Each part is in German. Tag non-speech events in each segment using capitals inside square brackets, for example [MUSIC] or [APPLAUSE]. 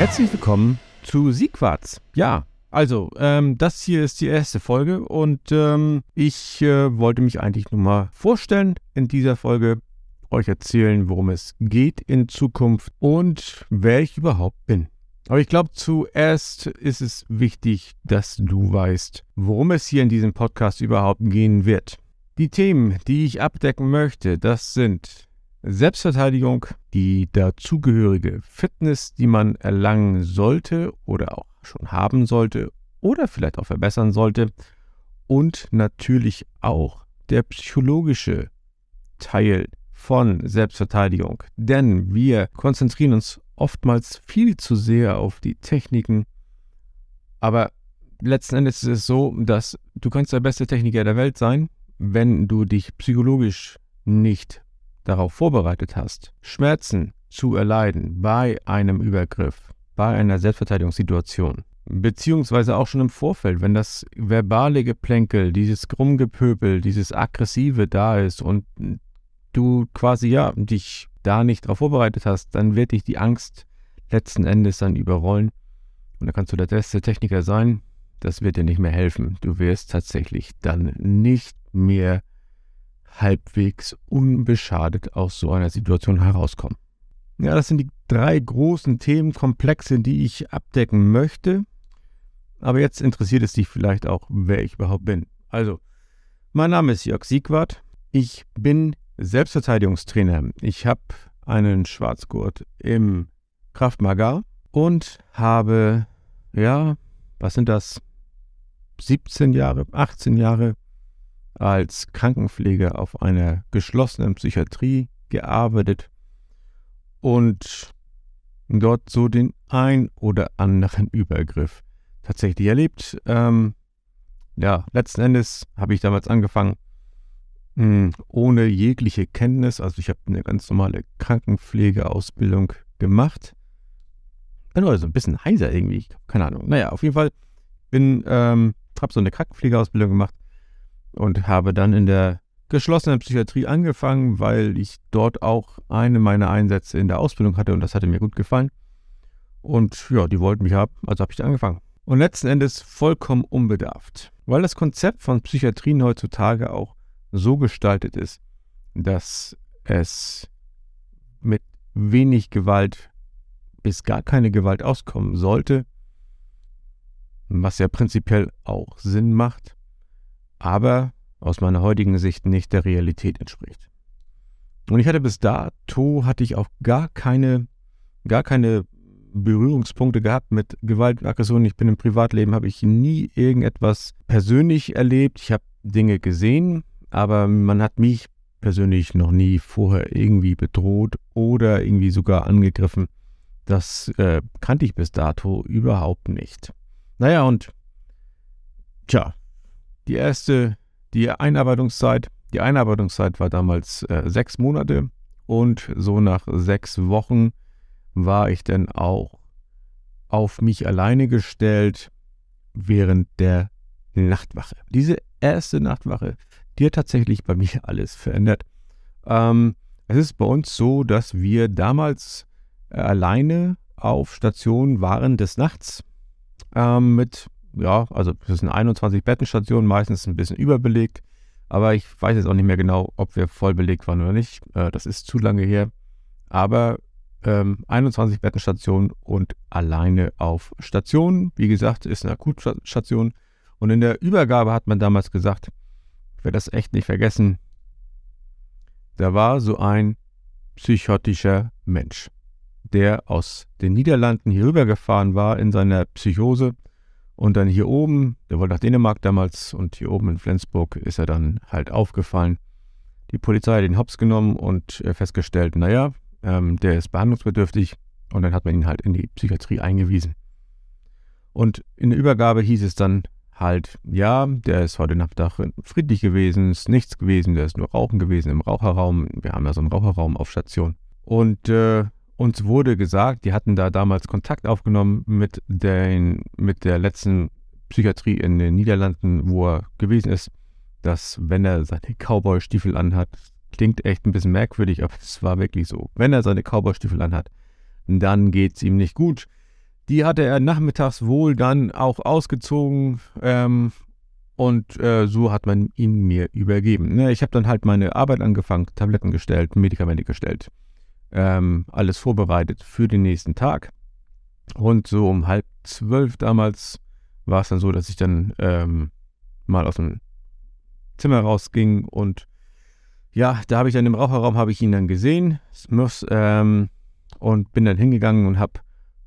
Herzlich willkommen zu Siegquarz. Ja, also, ähm, das hier ist die erste Folge und ähm, ich äh, wollte mich eigentlich nur mal vorstellen in dieser Folge, euch erzählen, worum es geht in Zukunft und wer ich überhaupt bin. Aber ich glaube, zuerst ist es wichtig, dass du weißt, worum es hier in diesem Podcast überhaupt gehen wird. Die Themen, die ich abdecken möchte, das sind Selbstverteidigung, die dazugehörige Fitness, die man erlangen sollte oder auch schon haben sollte oder vielleicht auch verbessern sollte und natürlich auch der psychologische Teil von Selbstverteidigung. Denn wir konzentrieren uns oftmals viel zu sehr auf die Techniken, aber letzten Endes ist es so, dass du kannst der beste Techniker der Welt sein, wenn du dich psychologisch nicht darauf vorbereitet hast, Schmerzen zu erleiden bei einem Übergriff, bei einer Selbstverteidigungssituation, beziehungsweise auch schon im Vorfeld, wenn das verbale Geplänkel, dieses Grummgepöbel, dieses Aggressive da ist und du quasi ja dich da nicht darauf vorbereitet hast, dann wird dich die Angst letzten Endes dann überrollen und dann kannst du der beste Techniker sein, das wird dir nicht mehr helfen. Du wirst tatsächlich dann nicht mehr halbwegs unbeschadet aus so einer Situation herauskommen. Ja, das sind die drei großen Themenkomplexe, die ich abdecken möchte. Aber jetzt interessiert es dich vielleicht auch, wer ich überhaupt bin. Also, mein Name ist Jörg Siegwart. Ich bin Selbstverteidigungstrainer. Ich habe einen Schwarzgurt im Kraftmagar und habe, ja, was sind das? 17 Jahre, 18 Jahre als Krankenpfleger auf einer geschlossenen Psychiatrie gearbeitet und dort so den ein oder anderen Übergriff tatsächlich erlebt. Ähm, ja, letzten Endes habe ich damals angefangen, mh, hm, ohne jegliche Kenntnis, also ich habe eine ganz normale Krankenpflegeausbildung gemacht. Also ein bisschen heiser irgendwie, keine Ahnung. Naja, auf jeden Fall bin, ähm, habe so eine Krankenpflegeausbildung gemacht und habe dann in der geschlossenen Psychiatrie angefangen, weil ich dort auch eine meiner Einsätze in der Ausbildung hatte und das hatte mir gut gefallen. Und ja, die wollten mich haben, also habe ich angefangen. Und letzten Endes vollkommen unbedarft, weil das Konzept von Psychiatrien heutzutage auch so gestaltet ist, dass es mit wenig Gewalt bis gar keine Gewalt auskommen sollte, was ja prinzipiell auch Sinn macht aber aus meiner heutigen Sicht nicht der Realität entspricht. Und ich hatte bis dato hatte ich auch gar keine, gar keine Berührungspunkte gehabt mit Gewalt und Aggression. Ich bin im Privatleben, habe ich nie irgendetwas persönlich erlebt. Ich habe Dinge gesehen, aber man hat mich persönlich noch nie vorher irgendwie bedroht oder irgendwie sogar angegriffen. Das äh, kannte ich bis dato überhaupt nicht. Naja, und tja, die erste, die Einarbeitungszeit, die Einarbeitungszeit war damals äh, sechs Monate und so nach sechs Wochen war ich dann auch auf mich alleine gestellt während der Nachtwache. Diese erste Nachtwache, die hat tatsächlich bei mir alles verändert. Ähm, es ist bei uns so, dass wir damals äh, alleine auf Station waren des Nachts ähm, mit ja, also es sind 21 Bettenstationen, meistens ein bisschen überbelegt. Aber ich weiß jetzt auch nicht mehr genau, ob wir voll belegt waren oder nicht. Äh, das ist zu lange her. Aber ähm, 21 Bettenstationen und alleine auf Station. Wie gesagt, ist eine Akutstation. Und in der Übergabe hat man damals gesagt, ich werde das echt nicht vergessen, da war so ein psychotischer Mensch, der aus den Niederlanden hier rübergefahren war in seiner Psychose und dann hier oben, der wollte nach Dänemark damals und hier oben in Flensburg ist er dann halt aufgefallen. Die Polizei hat ihn hops genommen und äh, festgestellt, naja, ähm, der ist behandlungsbedürftig und dann hat man ihn halt in die Psychiatrie eingewiesen. Und in der Übergabe hieß es dann halt, ja, der ist heute Nachmittag friedlich gewesen, ist nichts gewesen, der ist nur Rauchen gewesen im Raucherraum. Wir haben ja so einen Raucherraum auf Station. Und äh, uns wurde gesagt, die hatten da damals Kontakt aufgenommen mit, den, mit der letzten Psychiatrie in den Niederlanden, wo er gewesen ist, dass wenn er seine Cowboy-Stiefel anhat, klingt echt ein bisschen merkwürdig, aber es war wirklich so. Wenn er seine Cowboy-Stiefel anhat, dann geht es ihm nicht gut. Die hatte er nachmittags wohl dann auch ausgezogen ähm, und äh, so hat man ihn mir übergeben. Ne, ich habe dann halt meine Arbeit angefangen, Tabletten gestellt, Medikamente gestellt, ähm, alles vorbereitet für den nächsten Tag. Und so um halb zwölf damals war es dann so, dass ich dann ähm, mal aus dem Zimmer rausging und ja, da habe ich dann im Raucherraum habe ich ihn dann gesehen muss, ähm, und bin dann hingegangen und habe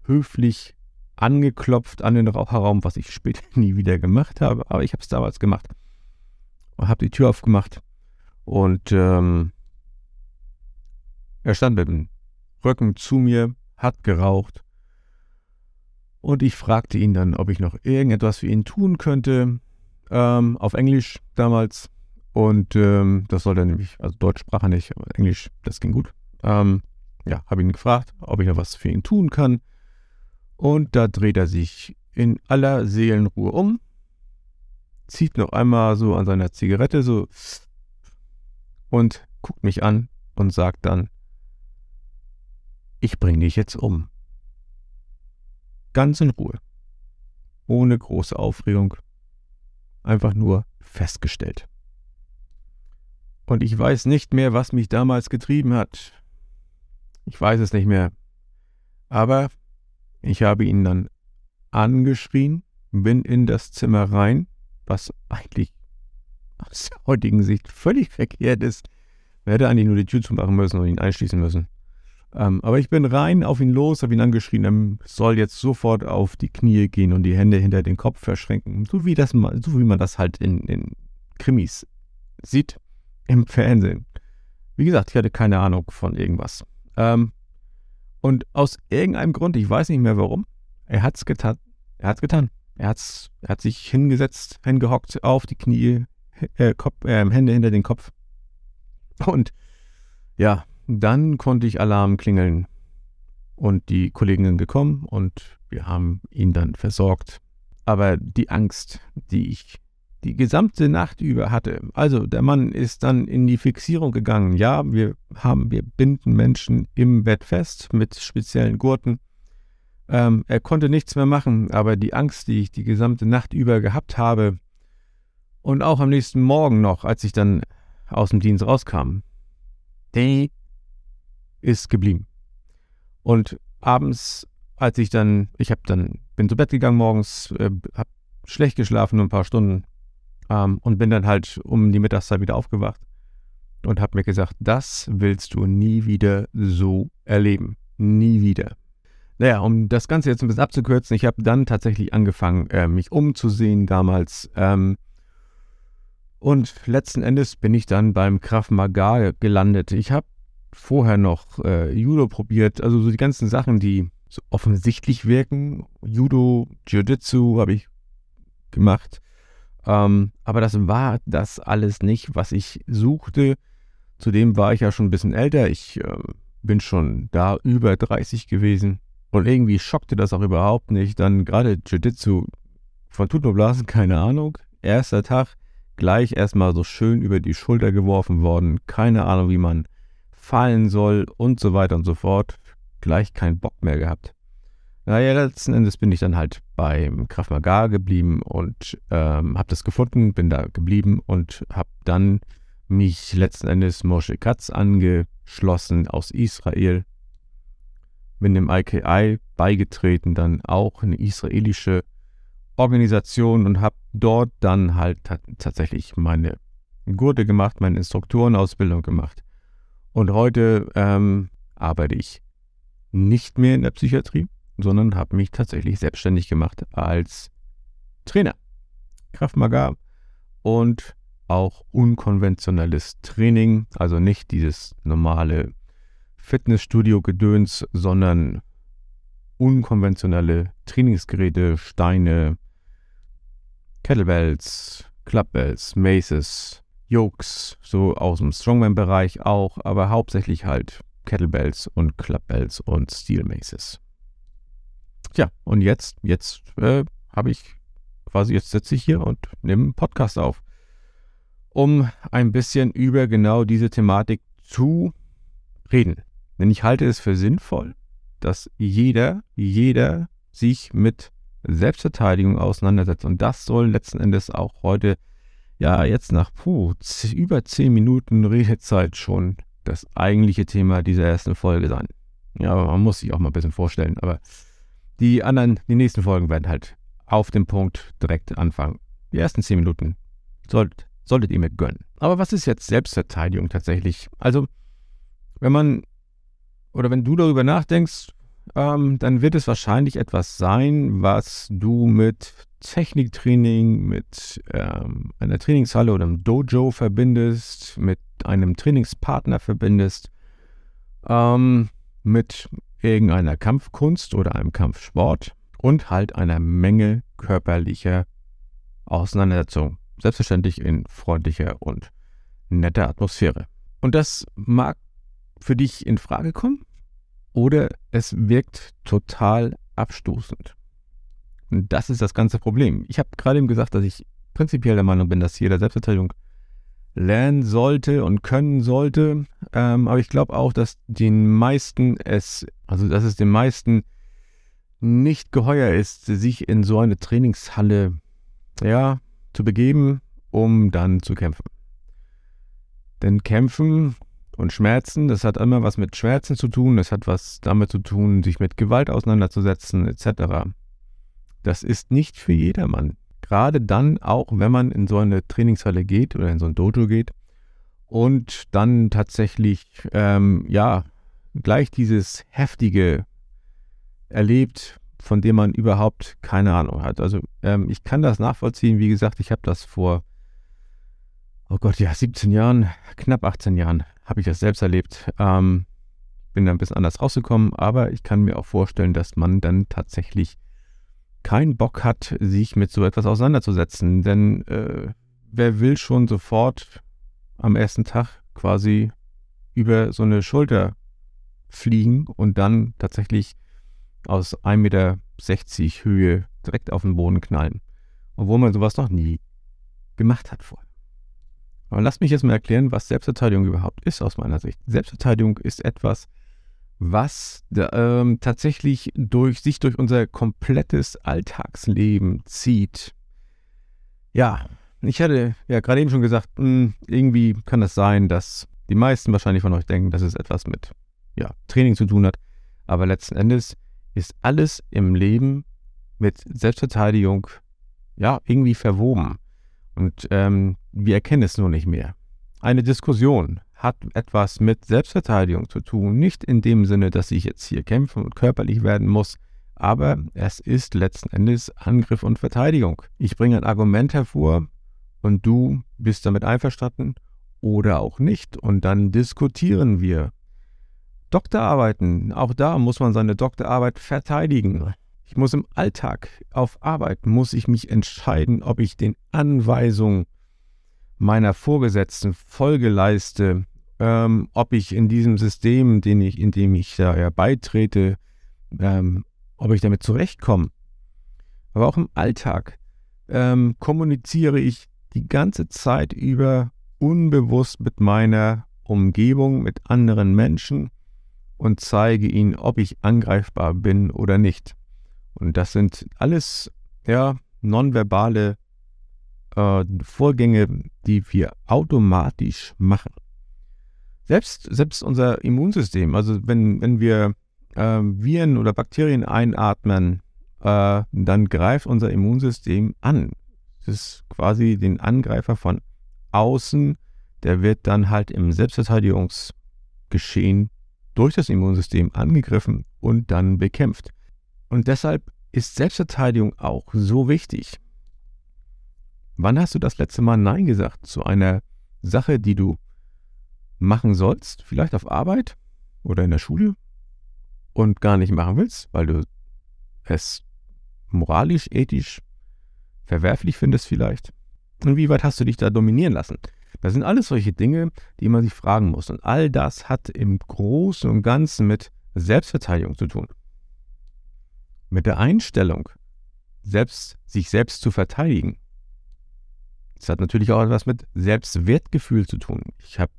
höflich angeklopft an den Raucherraum, was ich später [LAUGHS] nie wieder gemacht habe, aber ich habe es damals gemacht und habe die Tür aufgemacht und ähm, er stand mit dem Rücken zu mir, hat geraucht und ich fragte ihn dann, ob ich noch irgendetwas für ihn tun könnte, ähm, auf Englisch damals. Und ähm, das sollte er nämlich, also Deutsch sprach er nicht, aber Englisch, das ging gut. Ähm, ja, habe ihn gefragt, ob ich noch was für ihn tun kann. Und da dreht er sich in aller Seelenruhe um, zieht noch einmal so an seiner Zigarette so und guckt mich an und sagt dann, ich bringe dich jetzt um. Ganz in Ruhe. Ohne große Aufregung. Einfach nur festgestellt. Und ich weiß nicht mehr, was mich damals getrieben hat. Ich weiß es nicht mehr. Aber ich habe ihn dann angeschrien, bin in das Zimmer rein, was eigentlich aus der heutigen Sicht völlig verkehrt ist. Man hätte eigentlich nur die Tür zumachen müssen und ihn einschließen müssen. Ähm, aber ich bin rein auf ihn los, habe ihn angeschrien, er soll jetzt sofort auf die Knie gehen und die Hände hinter den Kopf verschränken. So wie, das, so wie man das halt in, in Krimis sieht im Fernsehen. Wie gesagt, ich hatte keine Ahnung von irgendwas. Ähm, und aus irgendeinem Grund, ich weiß nicht mehr warum, er hat es getan. Er hat es getan. Er, hat's, er hat sich hingesetzt, hingehockt, auf die Knie, äh, Kopf, äh, Hände hinter den Kopf. Und ja, dann konnte ich Alarm klingeln. Und die Kolleginnen gekommen und wir haben ihn dann versorgt. Aber die Angst, die ich die gesamte Nacht über hatte. Also der Mann ist dann in die Fixierung gegangen. Ja, wir haben, wir binden Menschen im Bett fest mit speziellen Gurten. Ähm, er konnte nichts mehr machen, aber die Angst, die ich die gesamte Nacht über gehabt habe und auch am nächsten Morgen noch, als ich dann aus dem Dienst rauskam, die ist geblieben. Und abends, als ich dann, ich habe dann, bin zu Bett gegangen morgens, äh, habe schlecht geschlafen, nur ein paar Stunden, ähm, und bin dann halt um die Mittagszeit wieder aufgewacht und habe mir gesagt, das willst du nie wieder so erleben. Nie wieder. Naja, um das Ganze jetzt ein bisschen abzukürzen, ich habe dann tatsächlich angefangen, äh, mich umzusehen damals. Ähm, und letzten Endes bin ich dann beim Krav Maga gelandet. Ich habe vorher noch äh, Judo probiert, also so die ganzen Sachen, die so offensichtlich wirken. Judo, Jiu-Jitsu habe ich gemacht. Ähm, aber das war das alles nicht, was ich suchte. Zudem war ich ja schon ein bisschen älter. Ich äh, bin schon da über 30 gewesen. Und irgendwie schockte das auch überhaupt nicht. Dann gerade Jiu-Jitsu von Tutnoblasen, keine Ahnung. Erster Tag, gleich erstmal so schön über die Schulter geworfen worden. Keine Ahnung, wie man fallen soll und so weiter und so fort. Gleich keinen Bock mehr gehabt. Naja, letzten Endes bin ich dann halt beim Krav Maga geblieben und ähm, habe das gefunden, bin da geblieben und habe dann mich letzten Endes Moshe Katz angeschlossen aus Israel. Bin dem IKI beigetreten, dann auch eine israelische Organisation und habe dort dann halt tatsächlich meine Gurte gemacht, meine Instruktorenausbildung gemacht. Und heute ähm, arbeite ich nicht mehr in der Psychiatrie, sondern habe mich tatsächlich selbstständig gemacht als Trainer. Kraft Maga und auch unkonventionelles Training, also nicht dieses normale Fitnessstudio-Gedöns, sondern unkonventionelle Trainingsgeräte, Steine, Kettlebells, Clubbells, Maces, Yokes, so aus dem Strongman-Bereich auch, aber hauptsächlich halt Kettlebells und Clubbells und Steel Maces. Tja, und jetzt, jetzt äh, habe ich quasi, jetzt sitze ich hier und nehme einen Podcast auf, um ein bisschen über genau diese Thematik zu reden. Denn ich halte es für sinnvoll, dass jeder, jeder sich mit Selbstverteidigung auseinandersetzt. Und das soll letzten Endes auch heute, ja, jetzt nach puh, über zehn Minuten Redezeit schon das eigentliche Thema dieser ersten Folge sein. Ja, man muss sich auch mal ein bisschen vorstellen. Aber die anderen, die nächsten Folgen werden halt auf dem Punkt direkt anfangen. Die ersten zehn Minuten sollt, solltet ihr mir gönnen. Aber was ist jetzt Selbstverteidigung tatsächlich? Also, wenn man oder wenn du darüber nachdenkst, ähm, dann wird es wahrscheinlich etwas sein, was du mit Techniktraining, mit ähm, einer Trainingshalle oder einem Dojo verbindest, mit einem Trainingspartner verbindest, ähm, mit irgendeiner Kampfkunst oder einem Kampfsport und halt einer Menge körperlicher Auseinandersetzung. Selbstverständlich in freundlicher und netter Atmosphäre. Und das mag für dich in Frage kommen oder es wirkt total abstoßend. Und das ist das ganze Problem. Ich habe gerade eben gesagt, dass ich prinzipiell der Meinung bin, dass jeder Selbstverteidigung lernen sollte und können sollte. Ähm, aber ich glaube auch, dass den meisten es, also dass es den meisten nicht geheuer ist, sich in so eine Trainingshalle ja, zu begeben, um dann zu kämpfen. Denn kämpfen und Schmerzen, das hat immer was mit Schmerzen zu tun, das hat was damit zu tun, sich mit Gewalt auseinanderzusetzen, etc. Das ist nicht für jedermann. Gerade dann auch, wenn man in so eine Trainingshalle geht oder in so ein Dojo geht und dann tatsächlich, ähm, ja, gleich dieses Heftige erlebt, von dem man überhaupt keine Ahnung hat. Also ähm, ich kann das nachvollziehen. Wie gesagt, ich habe das vor, oh Gott, ja, 17 Jahren, knapp 18 Jahren habe ich das selbst erlebt. Ähm, bin da ein bisschen anders rausgekommen, aber ich kann mir auch vorstellen, dass man dann tatsächlich keinen Bock hat, sich mit so etwas auseinanderzusetzen. Denn äh, wer will schon sofort am ersten Tag quasi über so eine Schulter fliegen und dann tatsächlich aus 1,60 Meter Höhe direkt auf den Boden knallen. Obwohl man sowas noch nie gemacht hat vorher. Aber lasst mich jetzt mal erklären, was Selbstverteidigung überhaupt ist aus meiner Sicht. Selbstverteidigung ist etwas, was ähm, tatsächlich durch sich durch unser komplettes Alltagsleben zieht. Ja, ich hatte ja gerade eben schon gesagt, mh, hm, irgendwie kann das sein, dass die meisten wahrscheinlich von euch denken, dass es etwas mit ja, Training zu tun hat. Aber letzten Endes ist alles im Leben mit Selbstverteidigung ja irgendwie verwoben. Und ähm, wir erkennen es nur nicht mehr. Eine Diskussion hat etwas mit Selbstverteidigung zu tun, nicht in dem Sinne, dass ich jetzt hier kämpfen und körperlich werden muss, aber es ist letzten Endes Angriff und Verteidigung. Ich bringe ein Argument hervor und du bist damit einverstanden oder auch nicht und dann diskutieren wir. Doktorarbeiten, auch da muss man seine Doktorarbeit verteidigen. Ich muss im Alltag auf Arbeit, muss ich mich entscheiden, ob ich den Anweisungen meiner Vorgesetzten Folge leiste, ähm, ob ich in diesem System, den ich, in dem ich da ja beitrete, ähm, ob ich damit zurechtkomme. Aber auch im Alltag ähm, kommuniziere ich die ganze Zeit über unbewusst mit meiner Umgebung, mit anderen Menschen und zeige ihnen, ob ich angreifbar bin oder nicht. Und das sind alles ja, nonverbale äh, Vorgänge, die wir automatisch machen. Selbst, selbst unser Immunsystem, also wenn, wenn wir äh, Viren oder Bakterien einatmen, äh, dann greift unser Immunsystem an. Das ist quasi den Angreifer von außen, der wird dann halt im Selbstverteidigungsgeschehen durch das Immunsystem angegriffen und dann bekämpft. Und deshalb ist Selbstverteidigung auch so wichtig. Wann hast du das letzte Mal Nein gesagt zu einer Sache, die du machen sollst, vielleicht auf Arbeit oder in der Schule und gar nicht machen willst, weil du es moralisch, ethisch verwerflich findest vielleicht? Inwieweit hast du dich da dominieren lassen? Das sind alles solche Dinge, die man sich fragen muss. Und all das hat im Großen und Ganzen mit Selbstverteidigung zu tun. Mit der Einstellung, selbst, sich selbst zu verteidigen. Das hat natürlich auch etwas mit Selbstwertgefühl zu tun. Ich habe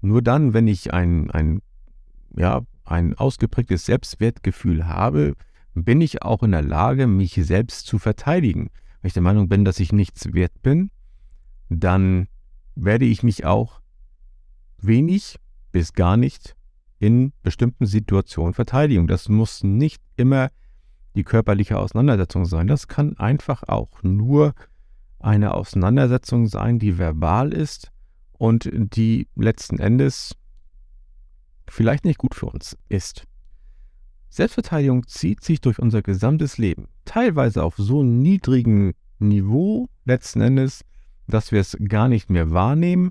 nur dann, wenn ich ein, ein, ja, ein ausgeprägtes Selbstwertgefühl habe, bin ich auch in der Lage, mich selbst zu verteidigen. Wenn ich der Meinung bin, dass ich nichts wert bin, dann werde ich mich auch wenig bis gar nicht in bestimmten Situationen verteidigen. Das muss nicht immer die körperliche Auseinandersetzung sein. Das kann einfach auch nur eine Auseinandersetzung sein, die verbal ist und die letzten Endes vielleicht nicht gut für uns ist. Selbstverteidigung zieht sich durch unser gesamtes Leben, teilweise auf so niedrigem Niveau letzten Endes, dass wir es gar nicht mehr wahrnehmen.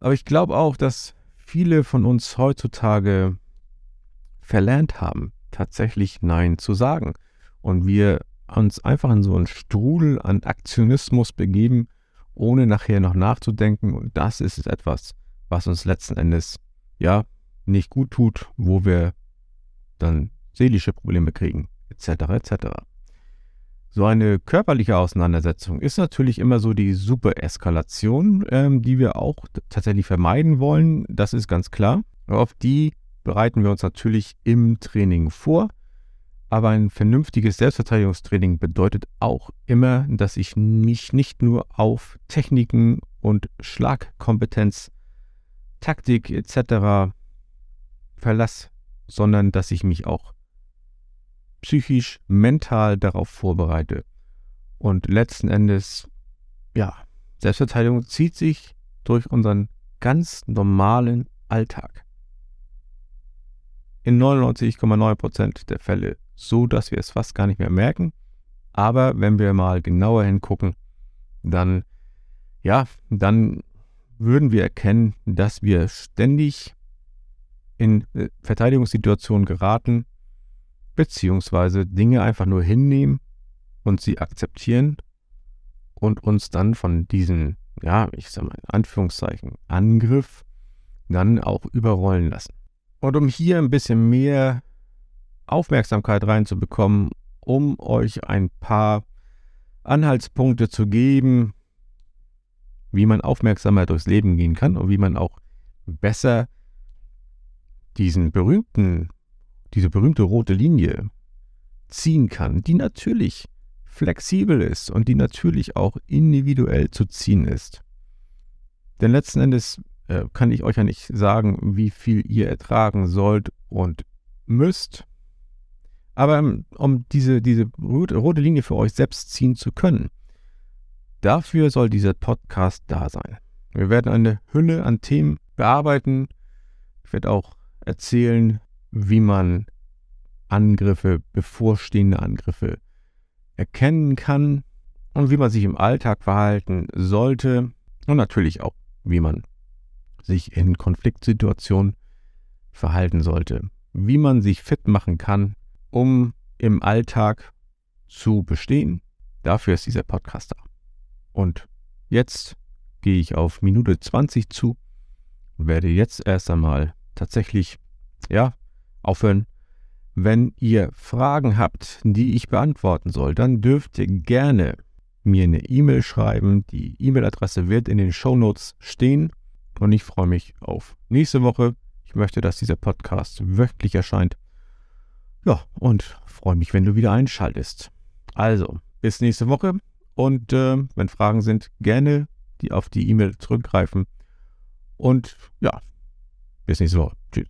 Aber ich glaube auch, dass viele von uns heutzutage verlernt haben, tatsächlich Nein zu sagen. Und wir uns einfach in so einen Strudel an Aktionismus begeben, ohne nachher noch nachzudenken. Und das ist etwas, was uns letzten Endes ja nicht gut tut, wo wir dann seelische Probleme kriegen, etc. etc. So eine körperliche Auseinandersetzung ist natürlich immer so die Supereskalation, ähm, die wir auch tatsächlich vermeiden wollen. Das ist ganz klar. Auf die bereiten wir uns natürlich im Training vor. Aber ein vernünftiges Selbstverteidigungstraining bedeutet auch immer, dass ich mich nicht nur auf Techniken und Schlagkompetenz, Taktik etc. verlasse, sondern dass ich mich auch psychisch, mental darauf vorbereite. Und letzten Endes, ja, Selbstverteidigung zieht sich durch unseren ganz normalen Alltag. In 99,9% der Fälle so, dass wir es fast gar nicht mehr merken. Aber wenn wir mal genauer hingucken, dann, ja, dann würden wir erkennen, dass wir ständig in äh, Verteidigungssituationen geraten, beziehungsweise Dinge einfach nur hinnehmen und sie akzeptieren und uns dann von diesem, ja, ich sag mal in Anführungszeichen, Angriff dann auch überrollen lassen. Und um hier ein bisschen mehr Aufmerksamkeit reinzubekommen, um euch ein paar Anhaltspunkte zu geben, wie man aufmerksamer durchs Leben gehen kann und wie man auch besser diesen berühmten, diese berühmte rote Linie ziehen kann, die natürlich flexibel ist und die natürlich auch individuell zu ziehen ist. Denn letzten Endes äh, kann ich euch ja nicht sagen, wie viel ihr ertragen sollt und müsst. Aber ähm, um diese, diese rote Linie für euch selbst ziehen zu können, dafür soll dieser Podcast da sein. Wir werden eine Hülle an Themen bearbeiten. Ich werde auch erzählen, wie man Angriffe, bevorstehende Angriffe erkennen kann und wie man sich im Alltag verhalten sollte und natürlich auch, wie man sich in Konfliktsituationen verhalten sollte, wie man sich fit machen kann um im Alltag zu bestehen. Dafür ist dieser Podcast da. Und jetzt gehe ich auf Minute 20 zu und werde jetzt erst einmal tatsächlich, ja, aufhören. Wenn ihr Fragen habt, die ich beantworten soll, dann dürft ihr gerne mir eine E-Mail schreiben. Die E-Mail-Adresse wird in den Show Notes stehen. Und ich freue mich auf nächste Woche. Ich möchte, dass dieser Podcast wöchentlich erscheint. Ja, und freue mich, wenn du wieder einschaltest. Also, bis nächste Woche und äh, wenn Fragen sind, gerne die auf die E-Mail zurückgreifen. Und ja, bis nächste Woche. Tschüss.